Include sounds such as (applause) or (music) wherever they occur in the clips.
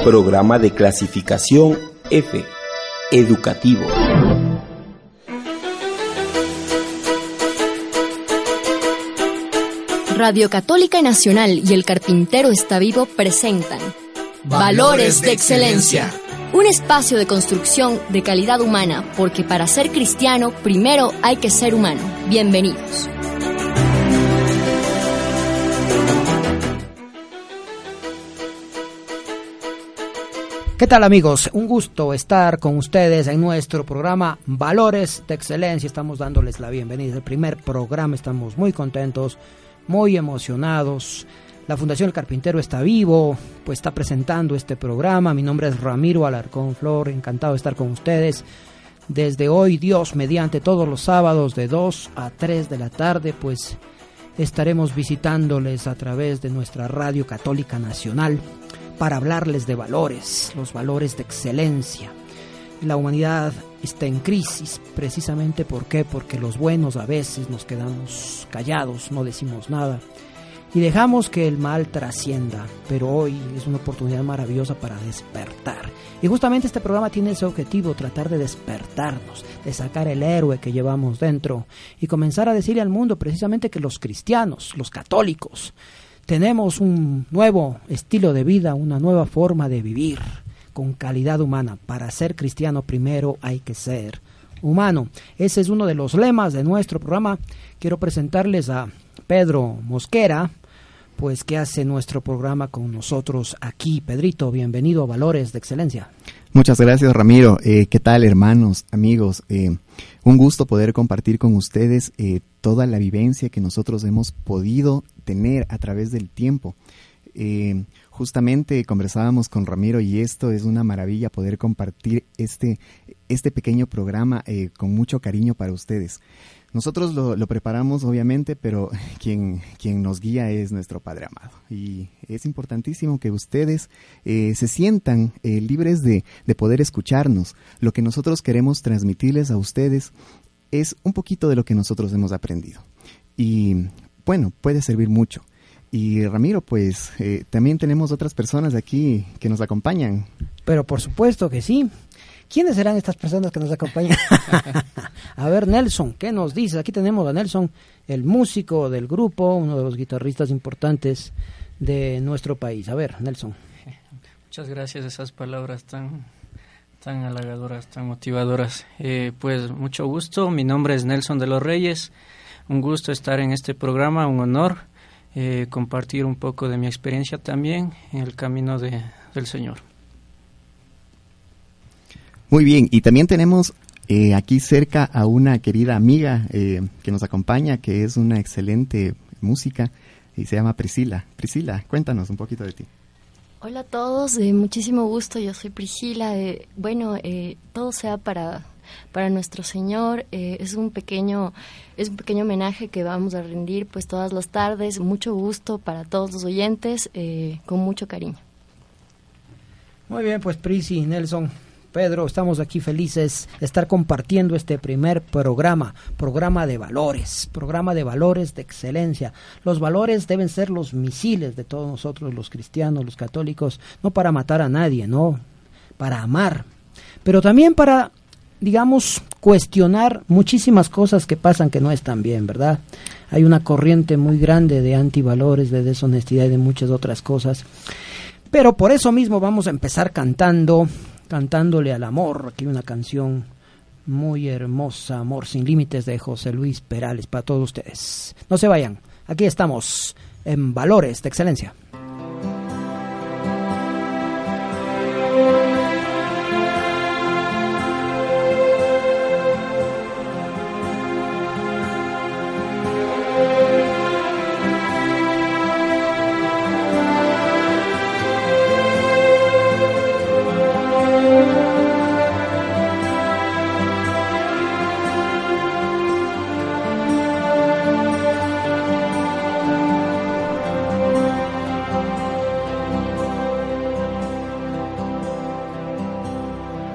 Programa de clasificación F. Educativo. Radio Católica Nacional y El Carpintero está vivo presentan Valores de Excelencia. Un espacio de construcción de calidad humana, porque para ser cristiano primero hay que ser humano. Bienvenidos. ¿Qué tal amigos? Un gusto estar con ustedes en nuestro programa Valores de Excelencia. Estamos dándoles la bienvenida. El primer programa, estamos muy contentos, muy emocionados. La Fundación Carpintero está vivo, pues está presentando este programa. Mi nombre es Ramiro Alarcón Flor, encantado de estar con ustedes. Desde hoy, Dios, mediante todos los sábados de 2 a 3 de la tarde, pues estaremos visitándoles a través de nuestra Radio Católica Nacional para hablarles de valores, los valores de excelencia. La humanidad está en crisis, precisamente ¿por? Porque los buenos a veces nos quedamos callados, no decimos nada y dejamos que el mal trascienda, pero hoy es una oportunidad maravillosa para despertar. Y justamente este programa tiene ese objetivo, tratar de despertarnos, de sacar el héroe que llevamos dentro y comenzar a decirle al mundo precisamente que los cristianos, los católicos, tenemos un nuevo estilo de vida, una nueva forma de vivir con calidad humana. Para ser cristiano primero hay que ser humano. Ese es uno de los lemas de nuestro programa. Quiero presentarles a Pedro Mosquera, pues que hace nuestro programa con nosotros aquí. Pedrito, bienvenido a Valores de Excelencia. Muchas gracias, Ramiro. Eh, ¿Qué tal, hermanos, amigos? Eh, un gusto poder compartir con ustedes eh, toda la vivencia que nosotros hemos podido tener a través del tiempo. justamente conversábamos con Ramiro y esto es una maravilla poder compartir este, este pequeño programa con mucho cariño para ustedes. Nosotros lo, preparamos, obviamente, pero (laughs) quien, quien nos guía es nuestro Padre amado. Y es importantísimo que ustedes eh, se sientan eh, libres de, de poder escucharnos. Lo que nosotros queremos transmitirles a ustedes es un poquito de lo que nosotros hemos aprendido. Y bueno, puede servir mucho. Y Ramiro, pues eh, también tenemos otras personas aquí que nos acompañan. Pero por supuesto que sí. ¿Quiénes serán estas personas que nos acompañan? (laughs) a ver, Nelson, ¿qué nos dices? Aquí tenemos a Nelson, el músico del grupo, uno de los guitarristas importantes de nuestro país. A ver, Nelson. Muchas gracias, esas palabras tan, tan halagadoras, tan motivadoras. Eh, pues mucho gusto, mi nombre es Nelson de los Reyes. Un gusto estar en este programa, un honor eh, compartir un poco de mi experiencia también en el camino de, del Señor. Muy bien, y también tenemos eh, aquí cerca a una querida amiga eh, que nos acompaña, que es una excelente música y se llama Priscila. Priscila, cuéntanos un poquito de ti. Hola a todos, de muchísimo gusto, yo soy Priscila. bueno, eh, todo sea para, para nuestro Señor. es un pequeño es un pequeño homenaje que vamos a rendir pues todas las tardes. Mucho gusto para todos los oyentes, con mucho cariño. Muy bien, pues Prisi, Nelson, Pedro, estamos aquí felices de estar compartiendo este primer programa, programa de valores, programa de valores de excelencia. Los valores deben ser los misiles de todos nosotros, los cristianos, los católicos, no para matar a nadie, no, para amar, pero también para, digamos, cuestionar muchísimas cosas que pasan que no están bien, ¿verdad? Hay una corriente muy grande de antivalores, de deshonestidad y de muchas otras cosas. Pero por eso mismo vamos a empezar cantando cantándole al amor. Aquí una canción muy hermosa, Amor sin Límites de José Luis Perales para todos ustedes. No se vayan, aquí estamos en Valores de Excelencia.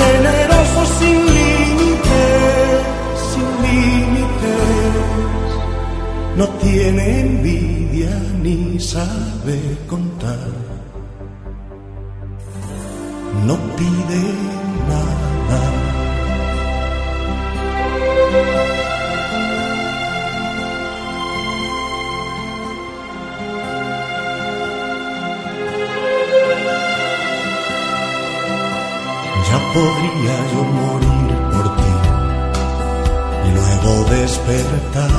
generoso sin límites, sin límites. No tiene envidia ni sabe contar, no pide Yo morir por ti y luego despertar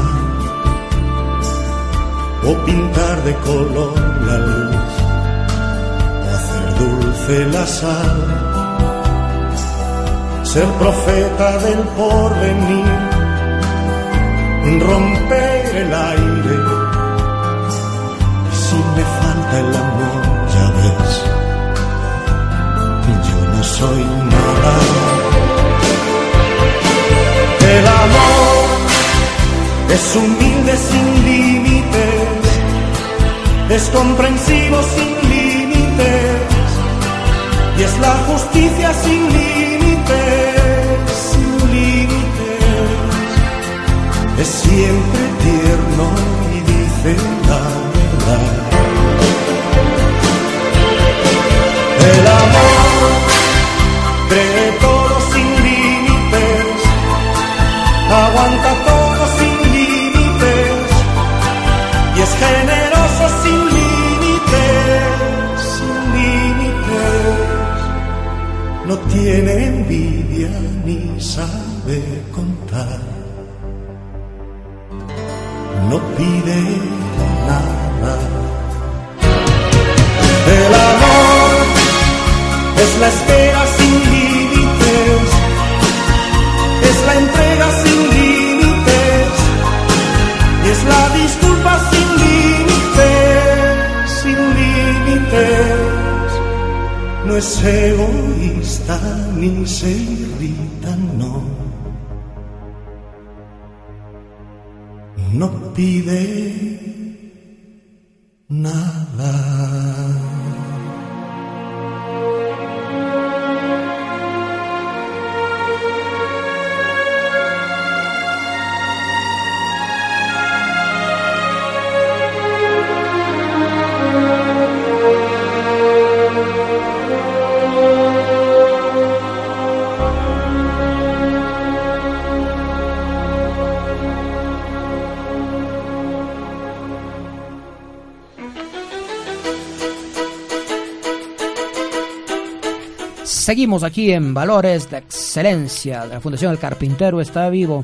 o pintar de color la luz o hacer dulce la sal, ser profeta del porvenir, romper el aire. Y si me falta el amor ya ves yo no soy El amor es humilde sin límites, es comprensivo sin límites y es la justicia sin límites, sin límites. Es siempre tierno tiene envidia ni sabe contar, no pide nada. El amor es la espera sin límites, es la entrega sin límites y es la disculpa sin límites, sin límites. No es egoísta ni se irrita, no. No pide nada. Seguimos aquí en Valores de Excelencia. La Fundación El Carpintero está vivo.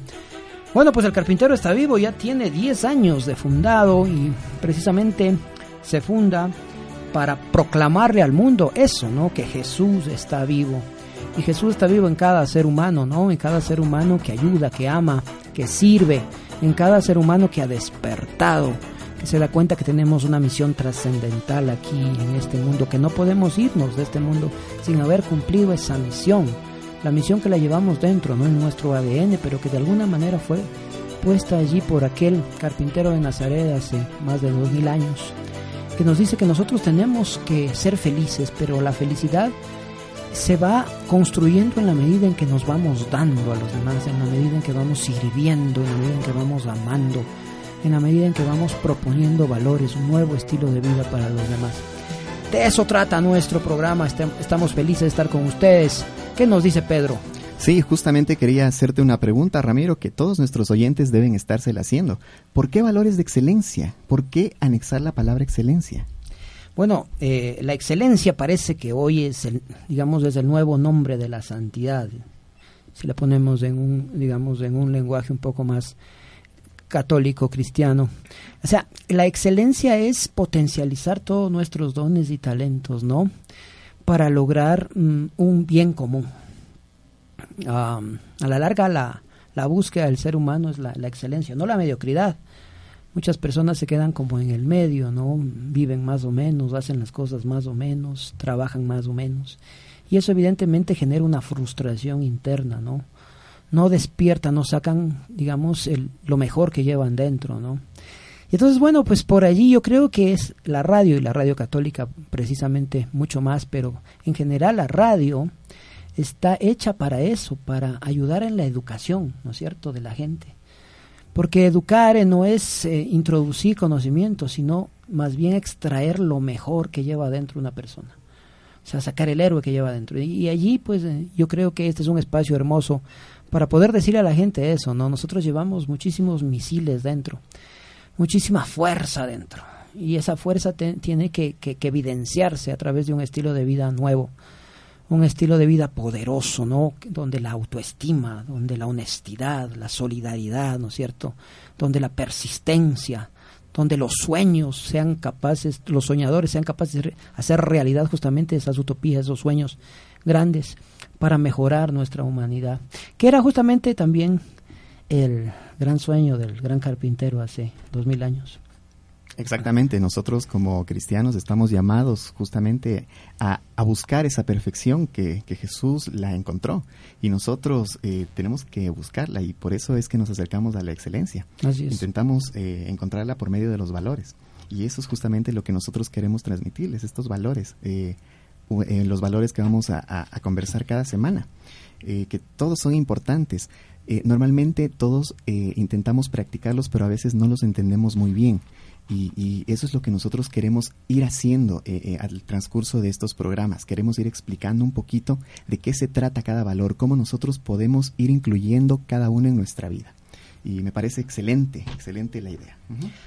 Bueno, pues el Carpintero está vivo, ya tiene 10 años de fundado y precisamente se funda para proclamarle al mundo eso, ¿no? Que Jesús está vivo. Y Jesús está vivo en cada ser humano, ¿no? En cada ser humano que ayuda, que ama, que sirve, en cada ser humano que ha despertado, se da cuenta que tenemos una misión trascendental aquí en este mundo, que no podemos irnos de este mundo sin haber cumplido esa misión. La misión que la llevamos dentro, no en nuestro ADN, pero que de alguna manera fue puesta allí por aquel carpintero de Nazaret hace más de dos mil años, que nos dice que nosotros tenemos que ser felices, pero la felicidad se va construyendo en la medida en que nos vamos dando a los demás, en la medida en que vamos sirviendo, en la medida en que vamos amando, en la medida en que vamos proponiendo valores, un nuevo estilo de vida para los demás. De eso trata nuestro programa, estamos felices de estar con ustedes. ¿Qué nos dice Pedro? Sí, justamente quería hacerte una pregunta, Ramiro, que todos nuestros oyentes deben estársela haciendo. ¿Por qué valores de excelencia? ¿Por qué anexar la palabra excelencia? Bueno, eh, la excelencia parece que hoy es, el, digamos, es el nuevo nombre de la santidad. Si la ponemos en un, digamos, en un lenguaje un poco más católico cristiano. O sea, la excelencia es potencializar todos nuestros dones y talentos, ¿no? Para lograr mm, un bien común. a la larga, la, la, búsqueda del ser humano es la, la excelencia, no la mediocridad muchas personas se quedan como en el medio, ¿no? Viven más o menos, hacen las cosas más o menos, trabajan más o menos. Y eso evidentemente genera una frustración interna, ¿no? No despierta, no sacan, digamos, el, lo mejor que llevan dentro, ¿no? Y entonces, bueno, pues por allí yo creo que es la radio y la radio católica precisamente mucho más, pero en general la radio está hecha para eso, para ayudar en la educación, ¿no es cierto?, de la gente porque educar no es eh, introducir conocimiento, sino más bien extraer lo mejor que lleva dentro una persona. O sea, sacar el héroe que lleva dentro. Y, allí, pues, eh, yo creo que este es un espacio hermoso para poder decirle a la gente eso, ¿no? Nosotros llevamos muchísimos misiles dentro, muchísima fuerza dentro. Y esa fuerza tiene que evidenciarse a través de un estilo de vida nuevo un estilo de vida poderoso, ¿no? Donde la autoestima, donde la honestidad, la solidaridad, ¿no es cierto? Donde la persistencia, donde los sueños sean capaces, los soñadores sean capaces de hacer realidad justamente esas utopías, esos sueños grandes para mejorar nuestra humanidad, que era justamente también el gran sueño del gran carpintero hace dos mil años. Exactamente, nosotros como cristianos estamos llamados justamente a, buscar esa perfección que, Jesús la encontró y nosotros eh, tenemos que buscarla y por eso es que nos acercamos a la excelencia. Intentamos eh, encontrarla por medio de los valores y eso es justamente lo que nosotros queremos transmitirles, estos valores, eh, los valores que vamos a, conversar cada semana, que todos son importantes. normalmente todos intentamos practicarlos, pero a veces no los entendemos muy bien. Y, eso es lo que nosotros queremos ir haciendo eh, eh, al transcurso de estos programas. Queremos ir explicando un poquito de qué se trata cada valor, cómo nosotros podemos ir incluyendo cada uno en nuestra vida. Y me parece excelente, excelente la idea.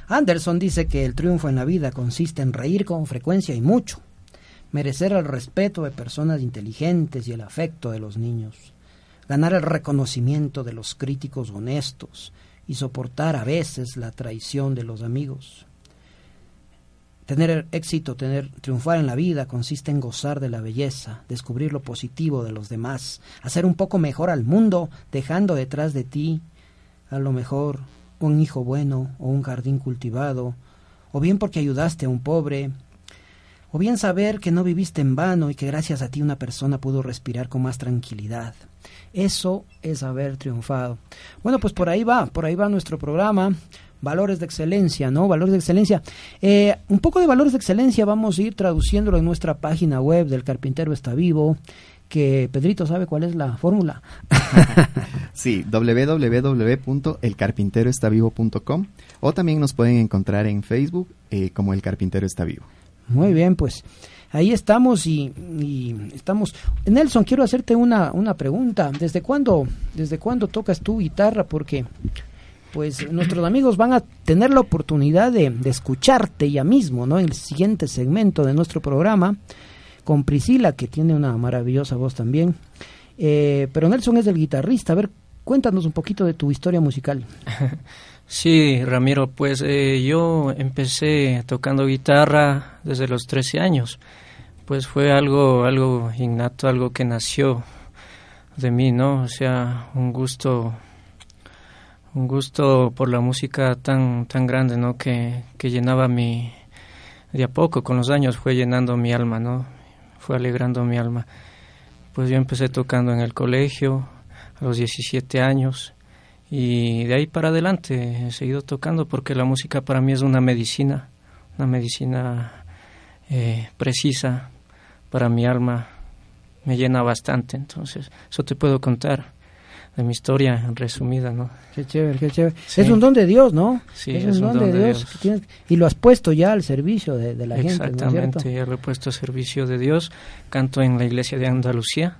Anderson dice que el triunfo en la vida consiste en reír con frecuencia y mucho, merecer el respeto de personas inteligentes y el afecto de los niños, ganar el reconocimiento de los críticos honestos y soportar a veces la traición de los amigos. Tener éxito, tener triunfar en la vida consiste en gozar de la belleza, descubrir lo positivo de los demás, hacer un poco mejor al mundo, dejando detrás de ti a lo mejor un hijo bueno o un jardín cultivado, o bien porque ayudaste a un pobre, o bien saber que no viviste en vano y que gracias a ti una persona pudo respirar con más tranquilidad. Eso es haber triunfado. Bueno, pues por ahí va, por ahí va nuestro programa valores de excelencia, ¿no? Valores de excelencia. Eh, un poco de valores de excelencia vamos a ir traduciéndolo en nuestra página web del Carpintero Está Vivo, que Pedrito sabe cuál es la fórmula. (laughs) sí, www.elcarpinteroestavivo.com o también nos pueden encontrar en Facebook eh, como El Carpintero Está Vivo. Muy bien, pues ahí estamos y, estamos. Nelson, quiero hacerte una, una pregunta. ¿Desde cuándo, ¿Desde cuándo tocas tu guitarra? Porque pues nuestros amigos van a tener la oportunidad de, escucharte ya mismo, ¿no? En el siguiente segmento de nuestro programa, con Priscila, que tiene una maravillosa voz también. Eh, pero Nelson es el guitarrista. A ver, cuéntanos un poquito de tu historia musical. (laughs) Sí, Ramiro, pues eh, yo empecé tocando guitarra desde los 13 años. Pues fue algo, algo innato, algo que nació de mí, ¿no? O sea, un gusto un gusto por la música tan, tan grande, ¿no? Que, que llenaba mi, de a poco, con los años fue llenando mi alma, ¿no? Fue alegrando mi alma. Pues yo empecé tocando en el colegio a los 17 años y de ahí para adelante he seguido tocando porque la música para mí es una medicina, una medicina eh, precisa para mi alma, me llena bastante, entonces eso te puedo contar de mi historia resumida, ¿no? Qué chévere, qué chévere. Es un don de Dios, ¿no? Sí, es, un, don, de Dios. y lo has puesto ya al servicio de, la gente, Exactamente, ¿no lo he puesto al servicio de Dios. Canto en la iglesia de Andalucía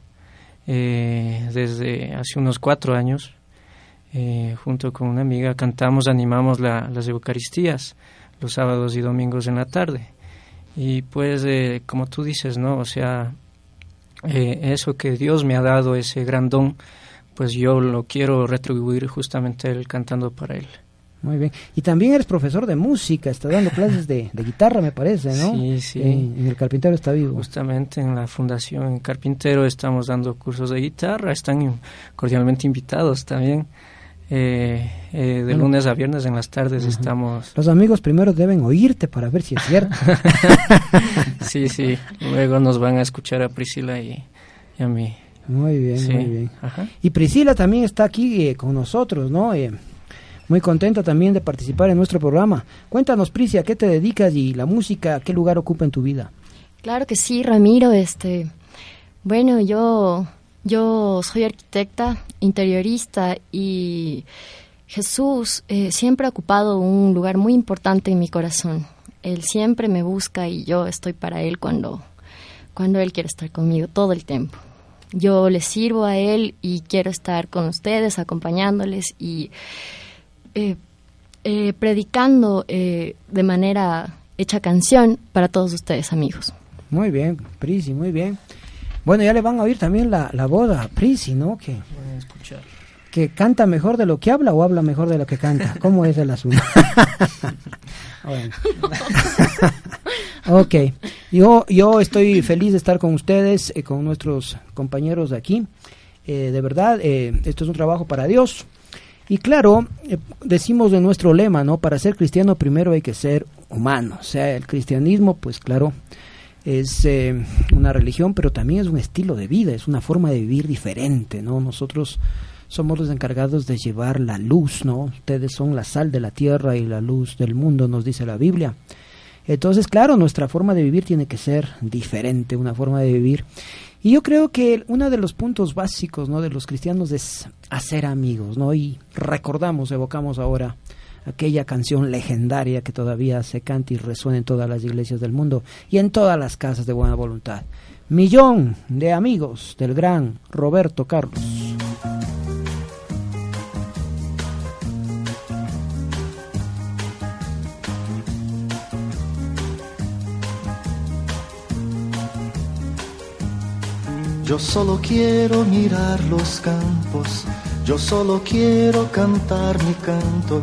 eh, desde hace unos cuatro años. Eh, junto con una amiga cantamos, animamos las Eucaristías los sábados y domingos en la tarde. Y pues, eh, como tú dices, ¿no? O sea, eso que Dios me ha dado, ese gran don, pues yo lo quiero retribuir justamente él cantando para él. Muy bien. Y también eres profesor de música, estás dando clases de, guitarra, me parece, ¿no? Sí, sí. En, el Carpintero está vivo. Justamente en la Fundación Carpintero estamos dando cursos de guitarra, están cordialmente invitados también. Eh, eh, de lunes a viernes en las tardes estamos... Los amigos primero deben oírte para ver si es cierto. (laughs) sí, sí. Luego nos van a escuchar a Priscila y a mí. Muy bien, muy bien. Y Priscila también está aquí eh, con nosotros, ¿no? Eh, muy contenta también de participar en nuestro programa. Cuéntanos, Priscila, ¿a qué te dedicas y la música, qué lugar ocupa en tu vida? Claro que sí, Ramiro. Este, bueno, yo, yo soy arquitecta, interiorista y Jesús eh, siempre ha ocupado un lugar muy importante en mi corazón. Él siempre me busca y yo estoy para Él cuando, cuando Él quiere estar conmigo todo el tiempo yo les sirvo a Él y quiero estar con ustedes, acompañándoles y eh, eh, predicando de manera hecha canción para todos ustedes, amigos. Muy bien, Prisi, muy bien. Bueno, ya le van a oír también la, la boda, Prisi, ¿no? Que, escuchar. que canta mejor de lo que habla o habla mejor de lo que canta. ¿Cómo es el asunto? (laughs) bueno. Ok, yo, yo estoy feliz de estar con ustedes, eh, con nuestros compañeros de aquí. Eh, de verdad, eh, esto es un trabajo para Dios. Y claro, decimos de nuestro lema, ¿no? Para ser cristiano primero hay que ser humano. O sea, el cristianismo, pues claro, es una religión, pero también es un estilo de vida, es una forma de vivir diferente, ¿no? Nosotros somos los encargados de llevar la luz, ¿no? Ustedes son la sal de la tierra y la luz del mundo, nos dice la Biblia. Entonces, claro, nuestra forma de vivir tiene que ser diferente, una forma de vivir. Y yo creo que uno de los puntos básicos ¿no? de los cristianos es hacer amigos, ¿no? Y recordamos, evocamos ahora aquella canción legendaria que todavía se canta y resuena en todas las iglesias del mundo y en todas las casas de buena voluntad. Millón de amigos del gran Roberto Carlos. Yo solo quiero mirar los campos, yo solo quiero cantar mi canto,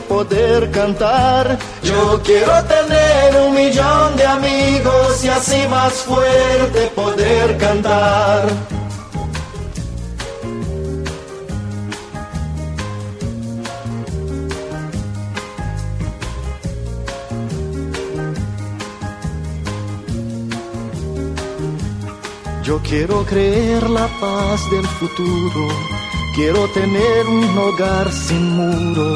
poder cantar. Yo quiero tener un millón de amigos y así más fuerte poder cantar. Yo quiero creer la paz del futuro, quiero tener un hogar sin muro,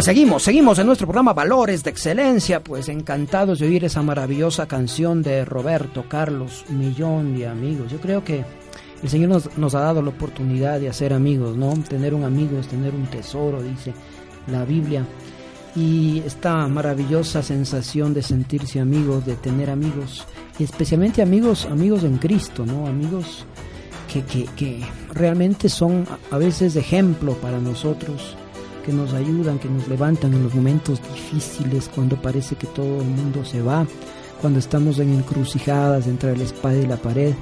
Pues seguimos, seguimos en nuestro programa Valores de Excelencia, pues encantados de oír esa maravillosa canción de Roberto Carlos, Millón de Amigos. Yo creo que el Señor nos, ha dado la oportunidad de hacer amigos, ¿no? Tener un amigo es tener un tesoro, dice la Biblia. Y esta maravillosa sensación de sentirse amigos, de tener amigos, y especialmente amigos, amigos en Cristo, ¿no? Amigos que, que, que realmente son a veces ejemplo para nosotros que nos ayudan, que nos levantan en los momentos difíciles, cuando parece que todo el mundo se va, cuando estamos en encrucijadas entre la espada y la pared.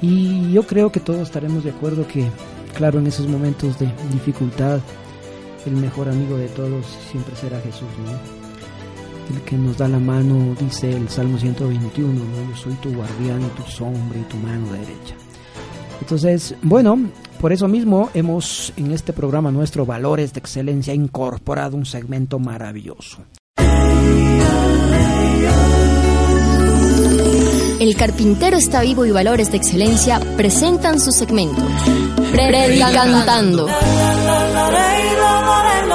Y yo creo que todos estaremos de acuerdo que, claro, en esos momentos de dificultad, el mejor amigo de todos siempre será Jesús, ¿no? El que nos da la mano, dice el Salmo 121, ¿no? Yo soy tu guardián, tu sombra y tu mano derecha. Entonces, bueno, por eso mismo hemos en este programa nuestro Valores de Excelencia incorporado un segmento maravilloso. El carpintero está vivo y Valores de Excelencia presentan su segmento. Predicantando.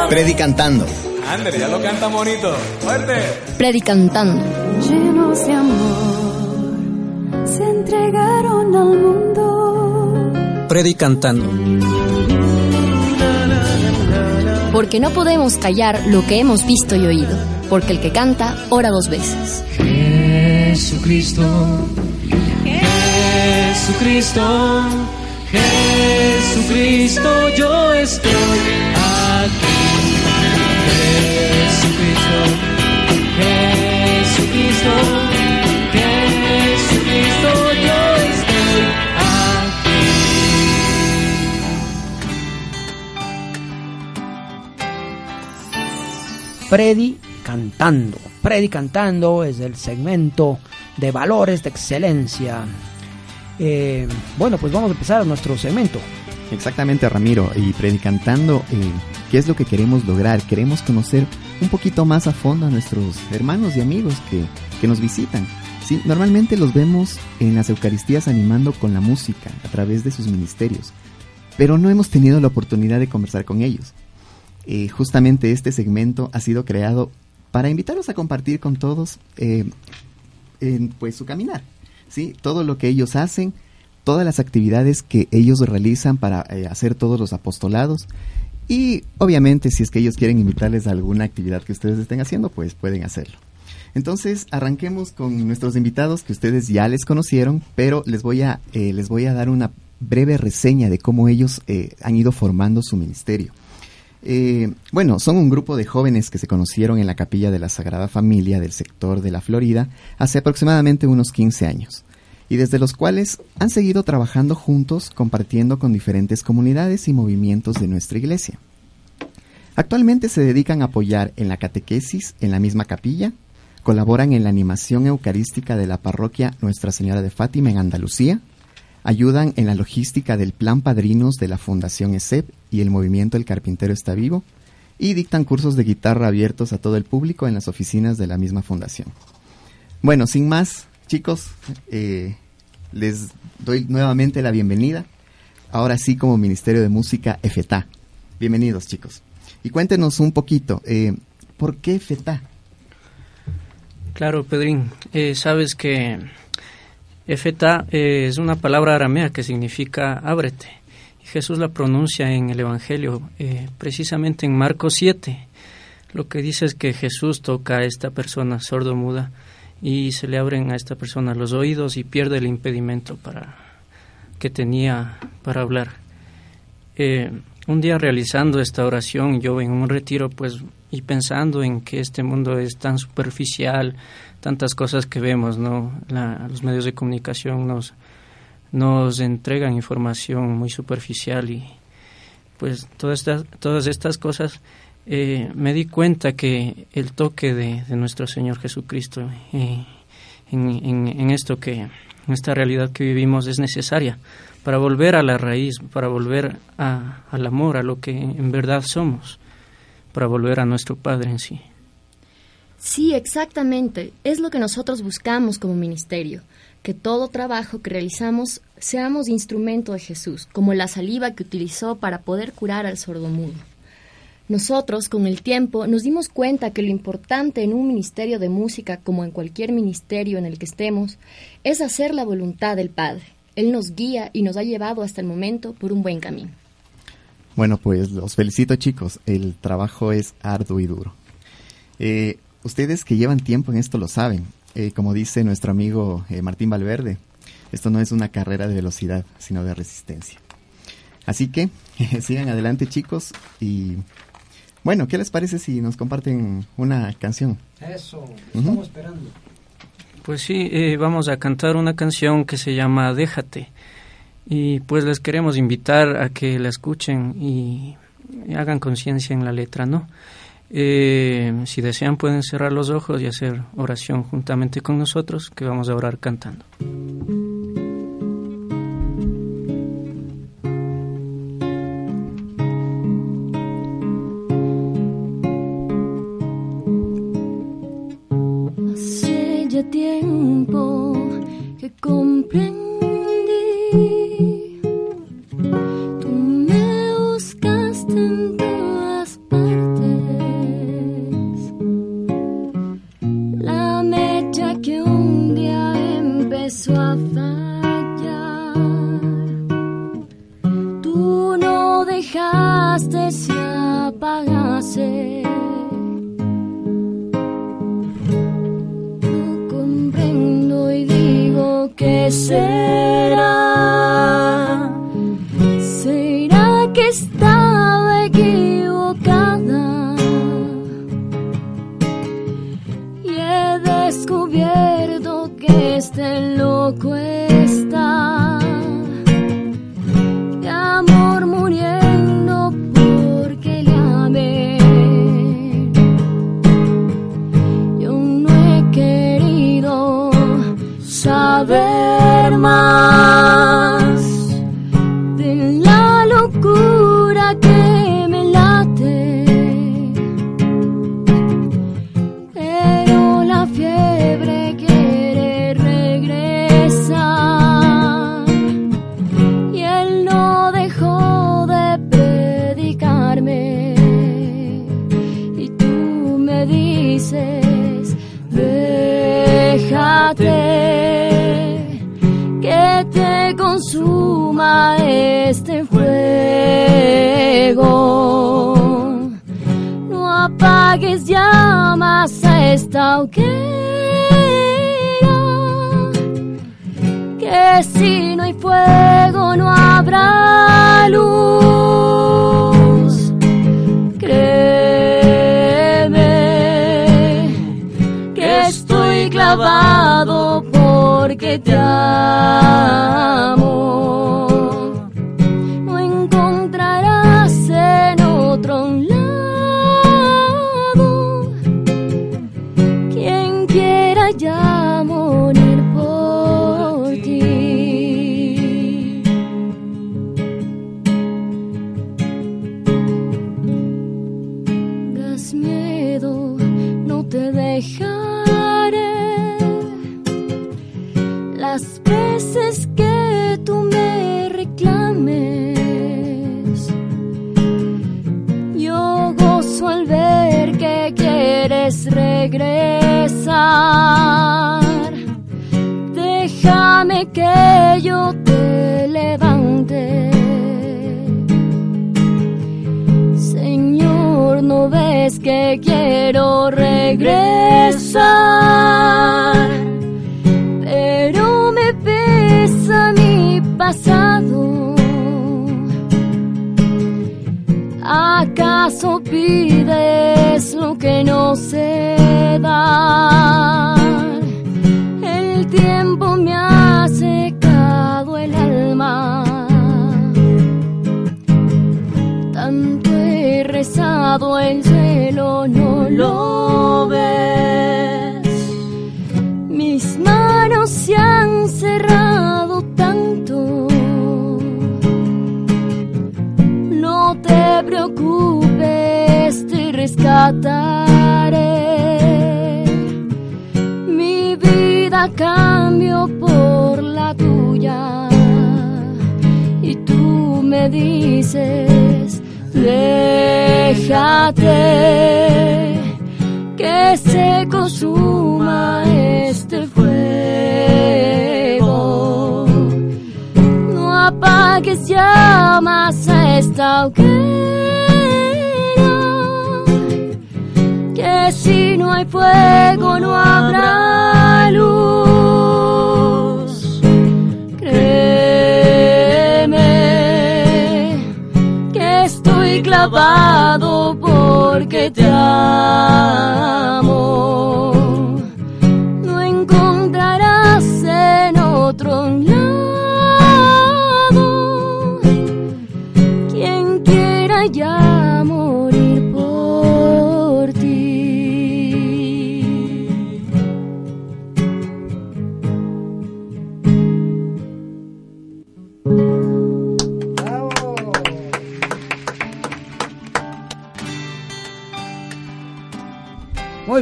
Predicantando. Ander, ya lo canta bonito. Fuerte. Predicantando. Llenos de amor, se entregaron al mundo. Predicantando. Porque no podemos callar lo que hemos visto y oído. Porque el que canta, ora dos veces. Jesucristo, Jesucristo, Jesucristo, yo estoy aquí. Jesucristo, Jesucristo, Jesucristo, Predi cantando. Predi cantando es el segmento de valores de excelencia. Eh, bueno, pues vamos a empezar nuestro segmento. Exactamente, Ramiro. Y predicantando, eh, ¿qué es lo que queremos lograr? Queremos conocer un poquito más a fondo a nuestros hermanos y amigos que, que nos visitan. Sí, normalmente los vemos en las Eucaristías animando con la música a través de sus ministerios, pero no hemos tenido la oportunidad de conversar con ellos. Eh, justamente este segmento ha sido creado para invitarlos a compartir con todos eh, en pues su caminar, ¿sí? Todo lo que ellos hacen, todas las actividades que ellos realizan para eh, hacer todos los apostolados y obviamente si es que ellos quieren invitarles a alguna actividad que ustedes estén haciendo, pues pueden hacerlo. Entonces, arranquemos con nuestros invitados que ustedes ya les conocieron, pero les voy a, eh, les voy a dar una breve reseña de cómo ellos eh, han ido formando su ministerio. Eh, bueno, son un grupo de jóvenes que se conocieron en la capilla de la Sagrada Familia del sector de la Florida hace aproximadamente unos 15 años, y desde los cuales han seguido trabajando juntos compartiendo con diferentes comunidades y movimientos de nuestra iglesia. Actualmente se dedican a apoyar en la catequesis en la misma capilla, colaboran en la animación eucarística de la parroquia Nuestra Señora de Fátima en Andalucía, ayudan en la logística del Plan Padrinos de la Fundación ESEP y el movimiento El Carpintero está vivo, y dictan cursos de guitarra abiertos a todo el público en las oficinas de la misma fundación. Bueno, sin más, chicos, eh, les doy nuevamente la bienvenida, ahora sí como Ministerio de Música EFETA. Bienvenidos, chicos. Y cuéntenos un poquito, eh, ¿por qué EFETA? Claro, Pedrín, eh, sabes que Efeta eh, es una palabra aramea que significa ábrete. Jesús la pronuncia en el Evangelio, eh, precisamente en Marcos 7. Lo que dice es que Jesús toca a esta persona sordo-muda y se le abren a esta persona los oídos y pierde el impedimento para que tenía para hablar. Eh, un día realizando esta oración, yo en un retiro, pues, y pensando en que este mundo es tan superficial, tantas cosas que vemos, ¿no? los medios de comunicación nos, nos entregan información muy superficial y pues todas estas, todas estas cosas eh, me di cuenta que el toque de, nuestro Señor Jesucristo eh, en, esto que, en esta realidad que vivimos es necesaria para volver a la raíz, para volver al amor, a lo que en verdad somos, para volver a nuestro Padre en sí. Sí, exactamente. Es lo que nosotros buscamos como ministerio, que todo trabajo que realizamos seamos instrumento de Jesús, como la saliva que utilizó para poder curar al sordomudo. Nosotros, con el tiempo, nos dimos cuenta que lo importante en un ministerio de música, como en cualquier ministerio en el que estemos, es hacer la voluntad del Padre. Él nos guía y nos ha llevado hasta el momento por un buen camino. Bueno, pues los felicito chicos, el trabajo es arduo y duro. Eh, ustedes que llevan tiempo en esto lo saben. Eh, como dice nuestro amigo eh, Martín Valverde, esto no es una carrera de velocidad, sino de resistencia. Así que (laughs) sigan adelante chicos y bueno, ¿qué les parece si nos comparten una canción? Eso, estamos esperando. Pues sí, eh, vamos a cantar una canción que se llama Déjate. Y pues les queremos invitar a que la escuchen y hagan conciencia en la letra, ¿no? Eh, si desean pueden cerrar los ojos y hacer oración juntamente con nosotros, que vamos a orar cantando. again. ¿No ves que quiero regresar? pero me pesa mi pasado. ¿Acaso pides lo que no sé dar? Mi vida cambio por la tuya. Y tú me dices, déjate que se consuma este fuego. No apagues llamas a esta hoguera, si no hay fuego no habrá luz. Créeme que estoy clavado porque te amo. No encontrarás en otro lado quien quiera ya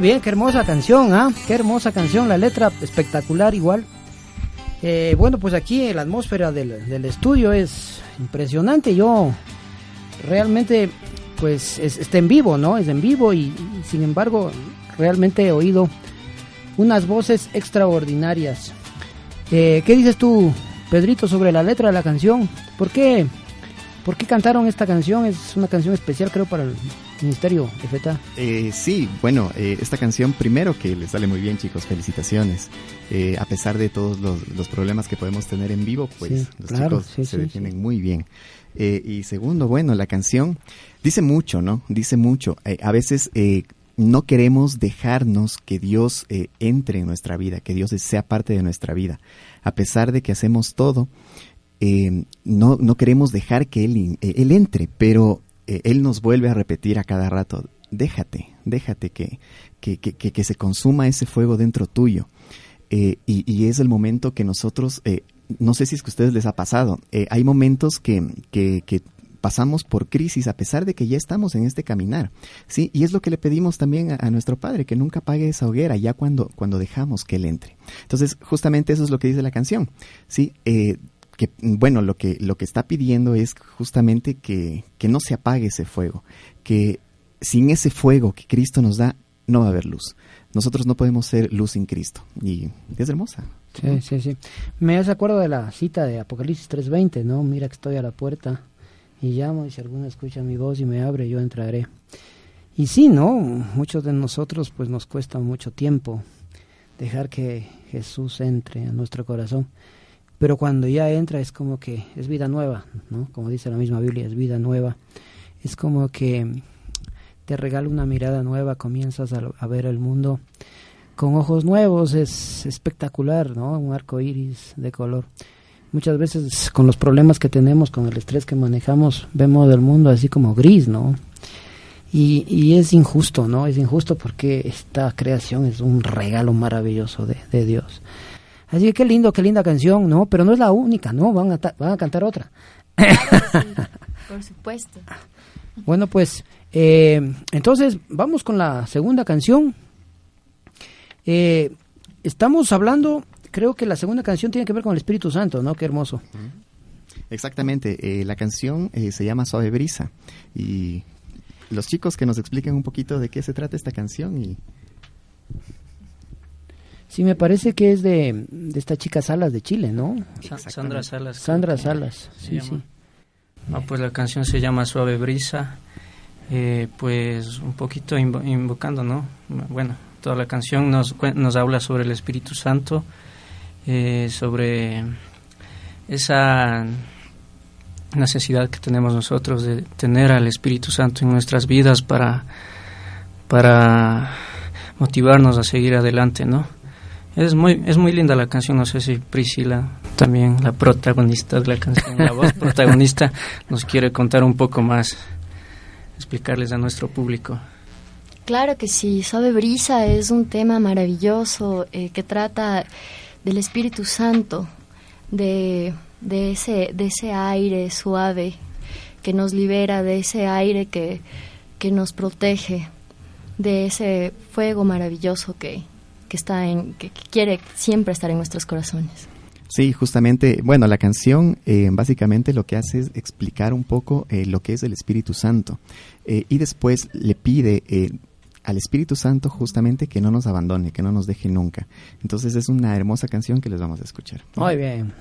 bien, qué hermosa canción, ¿ah? Qué hermosa canción, la letra espectacular igual. Eh, bueno, pues aquí la atmósfera del, del estudio es impresionante. Yo realmente, pues, es, está en vivo, ¿no? Es en vivo y, sin embargo, realmente he oído unas voces extraordinarias. Eh, ¿Qué dices tú, Pedrito, sobre la letra de la canción? ¿Por qué, ¿Por qué cantaron esta canción? Es una canción especial, creo, para el Ministerio FTA. Eh, sí, bueno, eh, esta canción primero que les sale muy bien chicos, felicitaciones. Eh, a pesar de todos los, los, problemas que podemos tener en vivo, pues Sí, los claro, chicos sí, se sí, defienden muy bien. Eh, y segundo, bueno, la canción dice mucho, ¿no? Dice mucho. A veces no queremos dejarnos que Dios eh, entre en nuestra vida, que Dios sea parte de nuestra vida. A pesar de que hacemos todo, eh, no, no queremos dejar que Él, eh, él entre, pero eh, Él nos vuelve a repetir a cada rato, déjate, déjate que, que, que, que- se consuma ese fuego dentro tuyo. Eh, y, y es el momento que nosotros, eh, no sé si es que a ustedes les ha pasado, hay momentos que, que, pasamos por crisis a pesar de que ya estamos en este caminar, ¿sí? Y es lo que le pedimos también a, nuestro Padre, que nunca apague esa hoguera ya cuando, cuando dejamos que Él entre. Entonces, justamente eso es lo que dice la canción, ¿sí? Que, bueno, lo que, lo que está pidiendo es justamente que, que no se apague ese fuego, que sin ese fuego que Cristo nos da, no va a haber luz. Nosotros no podemos ser luz sin Cristo. Y es hermosa. Sí, sí, sí. Me hace acuerdo de la cita de Apocalipsis 3.20, ¿no? Mira que estoy a la puerta y llamo y si alguno escucha mi voz y me abre, yo entraré. Y sí, ¿no? Muchos de nosotros pues nos cuesta mucho tiempo dejar que Jesús entre a nuestro corazón. Pero cuando ya entra es como que es vida nueva, ¿no? Como dice la misma Biblia, es vida nueva. Es como que te regala una mirada nueva, comienzas a, ver el mundo con ojos nuevos, es espectacular, ¿no? Un arco iris de color. Muchas veces con los problemas que tenemos, con el estrés que manejamos, vemos el mundo así como gris, ¿no? Y, es injusto, ¿no? Es injusto porque esta creación es un regalo maravilloso de Dios. Así que qué lindo, qué linda canción, ¿no? Pero no es la única, ¿no? Van a, van a cantar otra. (laughs) por supuesto. Bueno, pues eh, entonces vamos con la segunda canción. Eh, estamos hablando, creo que la segunda canción tiene que ver con el Espíritu Santo, ¿no? Qué hermoso. Exactamente, eh, la canción se llama Suave Brisa y los chicos que nos expliquen un poquito de qué se trata esta canción y... Sí, me parece que es de, esta chica Salas de Chile, ¿no? Sandra Salas. Sandra Salas, sí, sí. Ah, pues la canción se llama Suave Brisa, eh, pues un poquito invocando, ¿no? Bueno, toda la canción nos, nos habla sobre el Espíritu Santo, eh, sobre esa necesidad que tenemos nosotros de tener al Espíritu Santo en nuestras vidas para, para motivarnos a seguir adelante, ¿no? Es muy, es muy linda la canción, no sé si Priscila, también la protagonista de la canción, la voz (laughs) protagonista, nos quiere contar un poco más, explicarles a nuestro público. Claro que sí, Suave Brisa es un tema maravilloso eh, que trata del Espíritu Santo, de de ese, de ese aire suave que nos libera, de ese aire que, que nos protege, de ese fuego maravilloso que, que está en, que, quiere siempre estar en nuestros corazones. Sí, justamente, bueno, la canción eh, básicamente lo que hace es explicar un poco eh, lo que es el Espíritu Santo eh, y después le pide al Espíritu Santo justamente que no nos abandone, que no nos deje nunca. Entonces es una hermosa canción que les vamos a escuchar. Muy bien.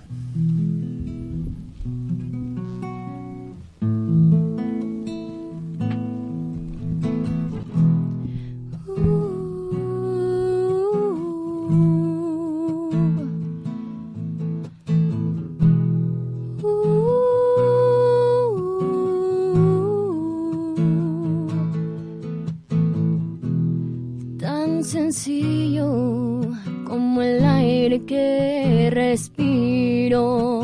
Como el aire que respiro,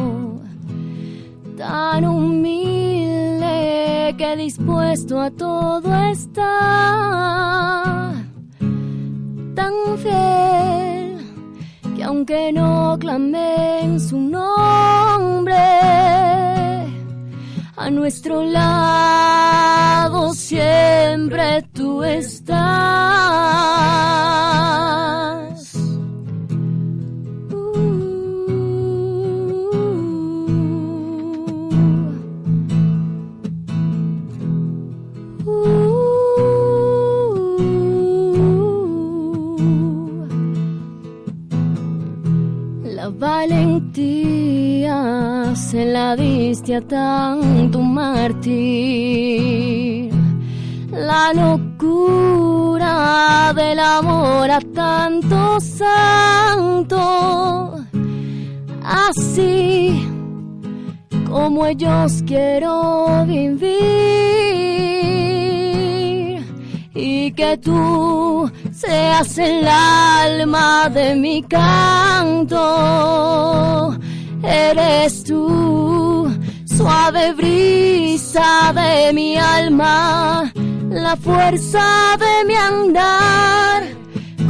tan humilde que dispuesto a todo está, tan fiel que aunque no clame en su nombre, a nuestro lado siempre tú estás. Se la diste a tanto mártir. La locura del amor a tanto santo. Así como ellos quiero vivir y que tú seas el alma de mi canto. Eres tú, suave brisa de mi alma, la fuerza de mi andar,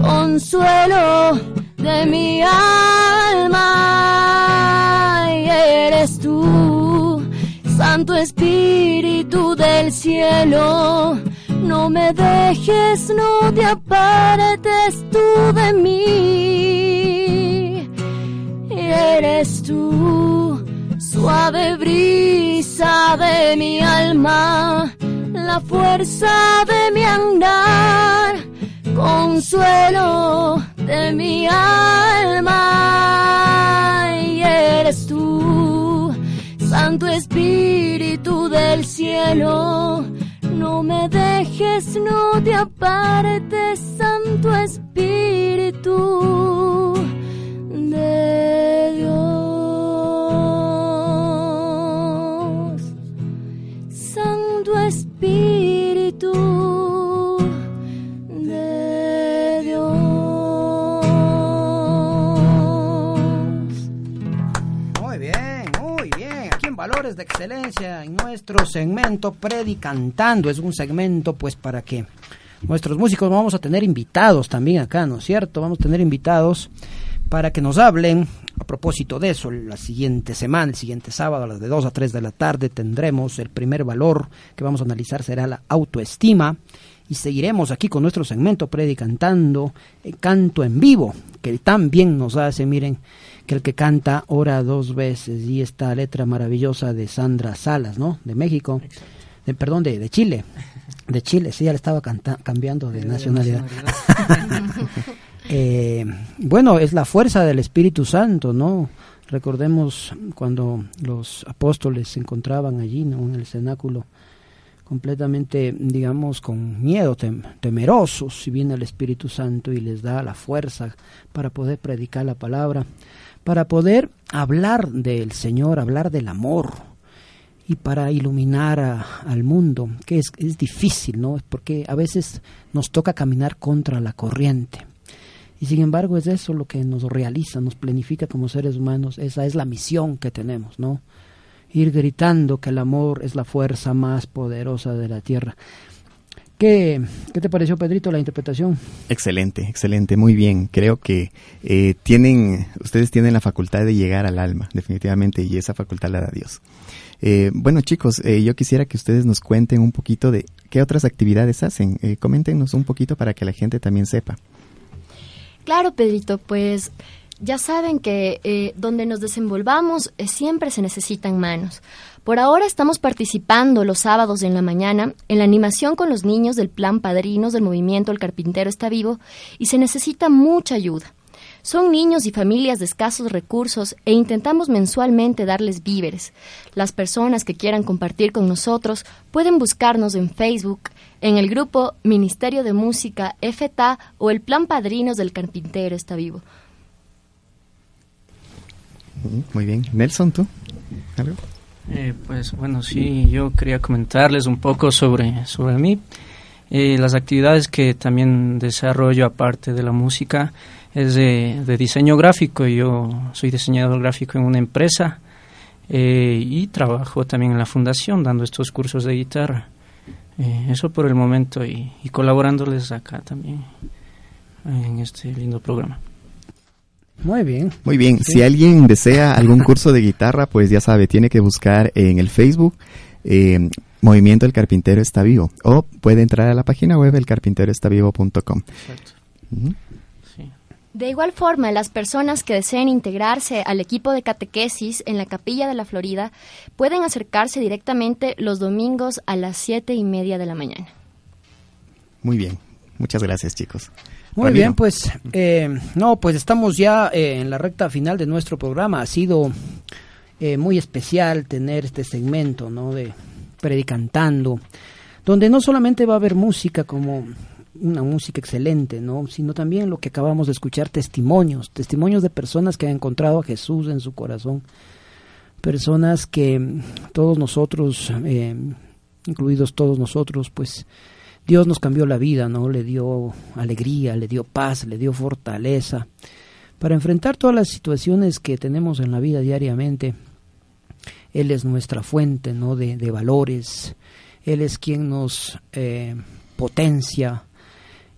consuelo de mi alma. Eres tú, Santo Espíritu del cielo no me dejes, no te apartes tú de mí. Eres tú, suave brisa de mi alma, la fuerza de mi andar, consuelo de mi alma. Y eres tú, Santo Espíritu del cielo. No me dejes, no te apartes, Santo Espíritu Excelencia, en nuestro segmento Predicantando. Es un segmento, pues, para que nuestros músicos vamos a tener invitados también acá, ¿no es cierto? Vamos a tener invitados para que nos hablen a propósito de eso. La siguiente semana, el siguiente sábado, a las de 2 a 3 de la tarde, tendremos el primer valor que vamos a analizar será la autoestima. Y seguiremos aquí con nuestro segmento predicantando el canto en vivo, que también nos hace, miren, que el que canta ora dos veces y esta letra maravillosa de Sandra Salas, ¿no? De México, de, perdón, de, de Chile, de (laughs) Chile, sí, ya le estaba canta, cambiando de nacionalidad. (laughs) eh, bueno, es la fuerza del Espíritu Santo, ¿no? Recordemos cuando los apóstoles se encontraban allí, ¿no? En el cenáculo, completamente, digamos, con miedo, tem temerosos, si viene el Espíritu Santo y les da la fuerza para poder predicar la palabra, para poder hablar del Señor, hablar del amor y para iluminar a, al mundo, que es, es difícil, ¿no? Porque a veces nos toca caminar contra la corriente. Y sin embargo es eso lo que nos realiza, nos planifica como seres humanos, esa es la misión que tenemos, ¿no? Ir gritando que el amor es la fuerza más poderosa de la tierra. ¿Qué, qué te pareció, Pedrito, la interpretación? Excelente, excelente, muy bien. Creo que eh, tienen, ustedes tienen la facultad de llegar al alma, definitivamente, y esa facultad la da Dios. Eh, bueno, chicos, eh, yo quisiera que ustedes nos cuenten un poquito de qué otras actividades hacen. Eh, coméntenos un poquito para que la gente también sepa. Claro, Pedrito, pues ya saben que eh, donde nos desenvolvamos eh, siempre se necesitan manos. Por ahora estamos participando los sábados en la mañana en la animación con los niños del plan Padrinos del movimiento El Carpintero está vivo y se necesita mucha ayuda. Son niños y familias de escasos recursos e intentamos mensualmente darles víveres. Las personas que quieran compartir con nosotros pueden buscarnos en Facebook, en el grupo Ministerio de Música FTA o el Plan Padrinos del Carpintero está vivo. Muy bien. Nelson, ¿tú? ¿Algo? Eh, pues bueno, sí, yo quería comentarles un poco sobre, sobre mí. Eh, las actividades que también desarrollo aparte de la música es de, diseño gráfico. Yo soy diseñador gráfico en una empresa eh, y trabajo también en la fundación dando estos cursos de guitarra. Eh, eso por el momento y colaborándoles acá también en este lindo programa. Muy bien. Muy bien. Sí. Si alguien desea algún curso de guitarra, pues ya sabe, tiene que buscar en el Facebook eh, Movimiento El Carpintero Está Vivo o puede entrar a la página web elcarpinteroestavivo.com. Exacto. Uh -huh. Sí. De igual forma, las personas que deseen integrarse al equipo de catequesis en la Capilla de la Florida pueden acercarse directamente los domingos a las siete y media de la mañana. Muy bien. Muchas gracias, chicos. Muy Ramiro. bien, pues eh, no, pues estamos ya eh, en la recta final de nuestro programa. Ha sido eh, muy especial tener este segmento, ¿no? De predicantando, donde no solamente va a haber música como una música excelente, ¿no? Sino también lo que acabamos de escuchar, testimonios, testimonios de personas que han encontrado a Jesús en su corazón, personas que todos nosotros, eh, incluidos todos nosotros, pues Dios nos cambió la vida, ¿no? Le dio alegría, le dio paz, le dio fortaleza para enfrentar todas las situaciones que tenemos en la vida diariamente. Él es nuestra fuente, ¿no? De, de valores. Él es quien nos eh, potencia,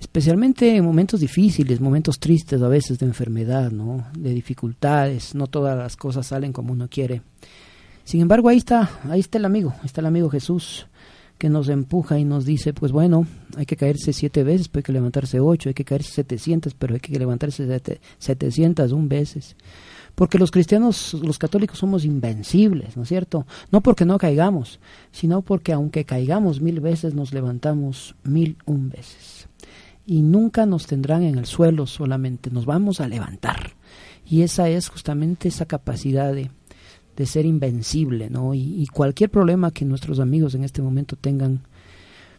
especialmente en momentos difíciles, momentos tristes a veces de enfermedad, ¿no? De dificultades. No todas las cosas salen como uno quiere. Sin embargo, ahí está, ahí está el amigo, está el amigo Jesús que nos empuja y nos dice, pues bueno, hay que caerse siete veces, pero hay que levantarse ocho, hay que caerse setecientas, pero hay que levantarse setecientas un veces. Porque los cristianos, los católicos somos invencibles, ¿no es cierto? No porque no caigamos, sino porque aunque caigamos mil veces, nos levantamos mil un veces. y nunca nos tendrán en el suelo solamente, nos vamos a levantar. Y esa es justamente esa capacidad de, de ser invencible, ¿no? Y, cualquier problema que nuestros amigos en este momento tengan,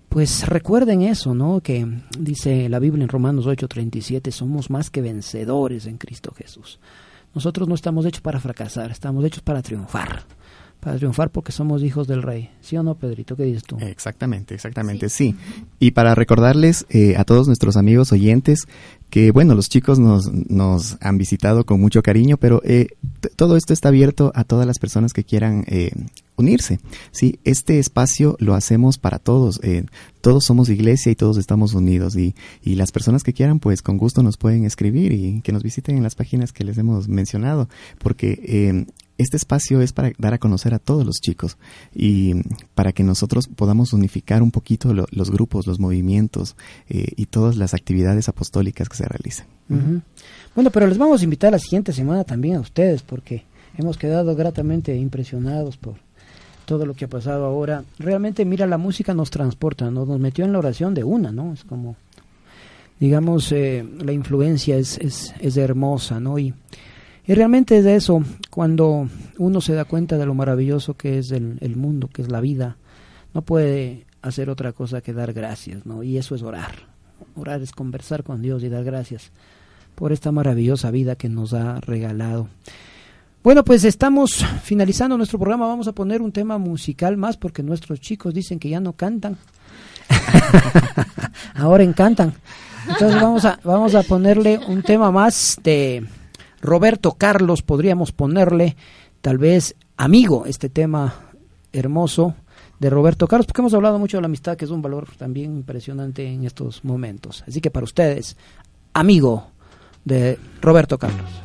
pues recuerden eso, ¿no? Que dice la Biblia en Romanos 8:37, somos más que vencedores en Cristo Jesús. Nosotros no estamos hechos para fracasar, estamos hechos para triunfar para triunfar porque somos hijos del rey. ¿Sí o no, Pedrito? ¿Qué dices tú? Exactamente, exactamente, sí. Y para recordarles eh, a todos nuestros amigos oyentes que, bueno, los chicos nos, nos han visitado con mucho cariño, pero eh, todo esto está abierto a todas las personas que quieran eh, unirse. Sí, este espacio lo hacemos para todos. todos somos iglesia y todos estamos unidos. Y, y las personas que quieran, pues con gusto nos pueden escribir y que nos visiten en las páginas que les hemos mencionado, porque este espacio es para dar a conocer a todos los chicos y para que nosotros podamos unificar un poquito los grupos, los movimientos eh, y todas las actividades apostólicas que se realizan. Bueno, pero les vamos a invitar la siguiente semana también a ustedes porque hemos quedado gratamente impresionados por todo lo que ha pasado ahora. Realmente, mira, la música nos transporta, nos, nos metió en la oración de una, ¿no? Es como, digamos, eh, la influencia es, es, es hermosa, ¿no? Y y realmente es de eso, cuando uno se da cuenta de lo maravilloso que es el, mundo, que es la vida, no puede hacer otra cosa que dar gracias, ¿no? Y eso es orar. Orar es conversar con Dios y dar gracias por esta maravillosa vida que nos ha regalado. Bueno, pues estamos finalizando nuestro programa. Vamos a poner un tema musical más porque nuestros chicos dicen que ya no cantan. (laughs) Ahora encantan. Entonces vamos a, vamos a ponerle un tema más de Roberto Carlos, podríamos ponerle tal vez amigo este tema hermoso de Roberto Carlos, porque hemos hablado mucho de la amistad, que es un valor también impresionante en estos momentos. Así que para ustedes, amigo de Roberto Carlos.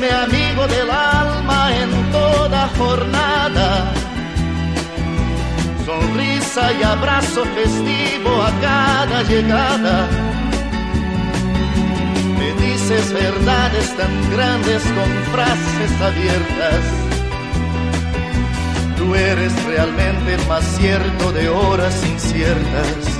Mi amigo del alma en toda jornada sonrisa y abrazo festivo a cada llegada. Me dices verdades tan grandes con frases abiertas. Tú eres realmente el más cierto de horas inciertas.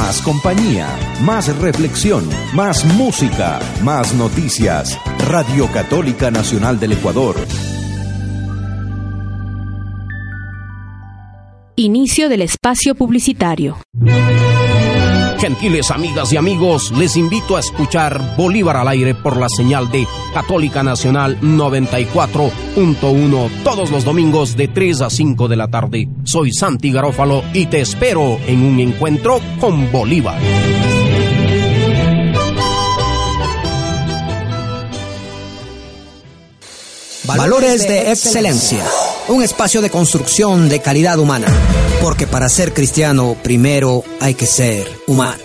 Más compañía, más reflexión, más música, más noticias. Radio Católica Nacional del Ecuador. Inicio del espacio publicitario. Gentiles amigas y amigos, les invito a escuchar Bolívar al aire por la señal de Católica Nacional 94.1 todos los domingos de 3 a 5 de la tarde. Soy Santi Garófalo y te espero en un encuentro con Bolívar. Valores de excelencia. Un espacio de construcción de calidad humana. Porque para ser cristiano, primero hay que ser humano.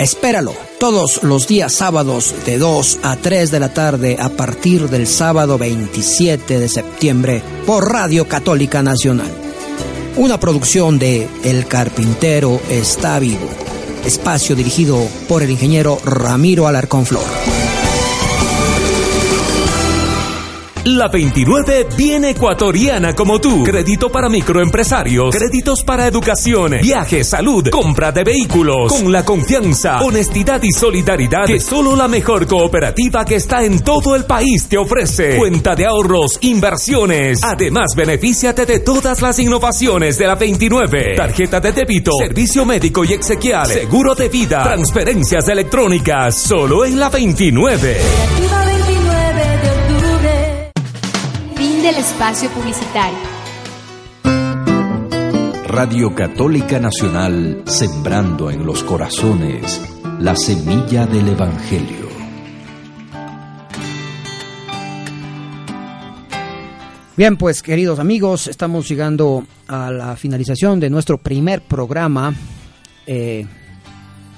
Espéralo todos los días sábados de 2 a 3 de la tarde a partir del sábado 27 de septiembre por Radio Católica Nacional. Una producción de El Carpintero está vivo. Espacio dirigido por el ingeniero Ramiro Alarcón Flor. La 29 viene ecuatoriana como tú. Crédito para microempresarios, créditos para educación, viaje, salud, compra de vehículos, con la confianza, honestidad y solidaridad que solo la mejor cooperativa que está en todo el país te ofrece. Cuenta de ahorros, inversiones. Además, benefíciate de todas las innovaciones de la 29. Tarjeta de débito, servicio médico y exequial, seguro de vida, transferencias electrónicas, solo en la 29. Del espacio publicitario. Radio Católica Nacional, sembrando en los corazones la semilla del Evangelio. Bien, pues queridos amigos, estamos llegando a la finalización de nuestro primer programa, eh,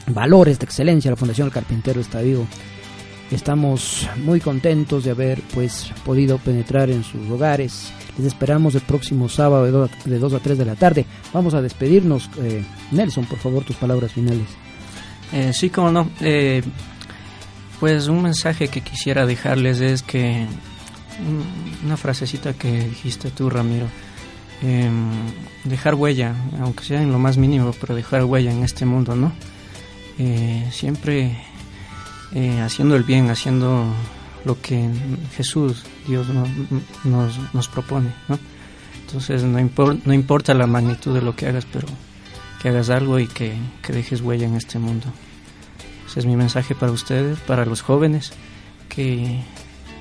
Valores de Excelencia, la Fundación El Carpintero está vivo. Estamos muy contentos de haber pues podido penetrar en sus hogares. Les esperamos el próximo sábado de 2 a, 3 de la tarde. Vamos a despedirnos. Eh, Nelson, por favor, tus palabras finales. Eh, sí, como no. Eh, pues un mensaje que quisiera dejarles es que una frasecita que dijiste tú, Ramiro. Em, dejar huella, aunque sea en lo más mínimo, pero dejar huella en este mundo, ¿no? siempre eh, haciendo el bien, haciendo lo que Jesús, Dios nos, nos, propone, ¿no? Entonces no, no importa la magnitud de lo que hagas, pero que hagas algo y que, dejes huella en este mundo. Ese es mi mensaje para ustedes, para los jóvenes, que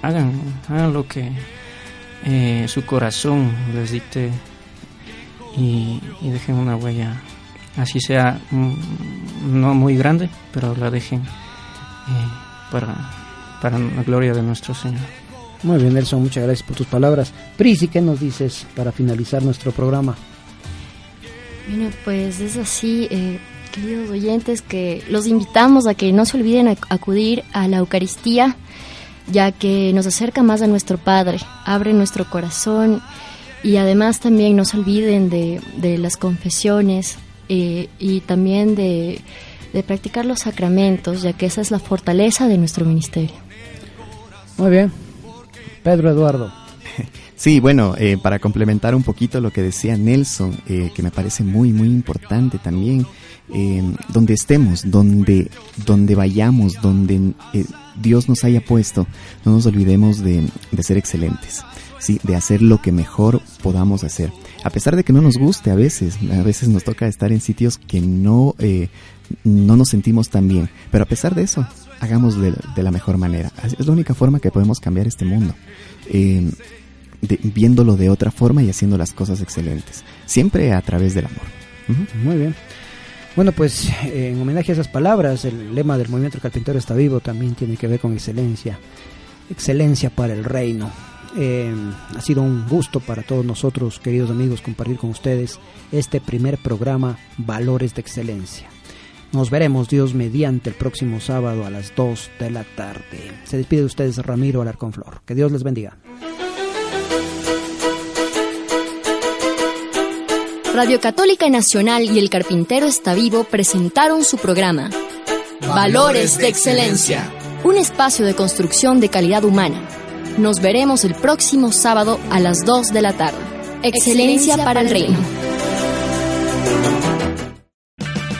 hagan, hagan lo que eh, su corazón les dicte y, y, dejen una huella, así sea mm, no muy grande, pero la dejen para, para la gloria de nuestro Señor. Muy bien, Nelson, muchas gracias por tus palabras. Prisi, ¿qué nos dices para finalizar nuestro programa? Bueno, pues es así, eh, queridos oyentes, que los invitamos a que no se olviden acudir a la Eucaristía, ya que nos acerca más a nuestro Padre, abre nuestro corazón y además también no se olviden de, de las confesiones eh, y también de de practicar los sacramentos, ya que esa es la fortaleza de nuestro ministerio. Muy bien. Pedro Eduardo. (laughs) Sí, bueno, eh, para complementar un poquito lo que decía Nelson, eh, que me parece muy, muy importante también, eh, donde estemos, donde, donde vayamos, donde Dios nos haya puesto, no nos olvidemos de, de ser excelentes. Sí, de hacer lo que mejor podamos hacer. A pesar de que no nos guste a veces, a veces nos toca estar en sitios que no, no nos sentimos tan bien. Pero a pesar de eso, hagamos de, la mejor manera. Es la única forma que podemos cambiar este mundo. Eh, viéndolo de otra forma y haciendo las cosas excelentes. Siempre a través del amor. Muy bien. Bueno, pues en homenaje a esas palabras, el lema del movimiento carpintero está vivo también tiene que ver con excelencia. Excelencia para el reino. Eh, ha sido un gusto para todos nosotros, queridos amigos, compartir con ustedes este primer programa Valores de Excelencia. Nos veremos, Dios, mediante el próximo sábado a las 2 de la tarde. Se despide de ustedes Ramiro Alarcón Flor. Que Dios les bendiga. Radio Católica Nacional y El Carpintero Está Vivo presentaron su programa Valores de Excelencia, un espacio de construcción de calidad humana. Nos veremos el próximo sábado a las 2 de la tarde. Excelencia, Excelencia para el Reino.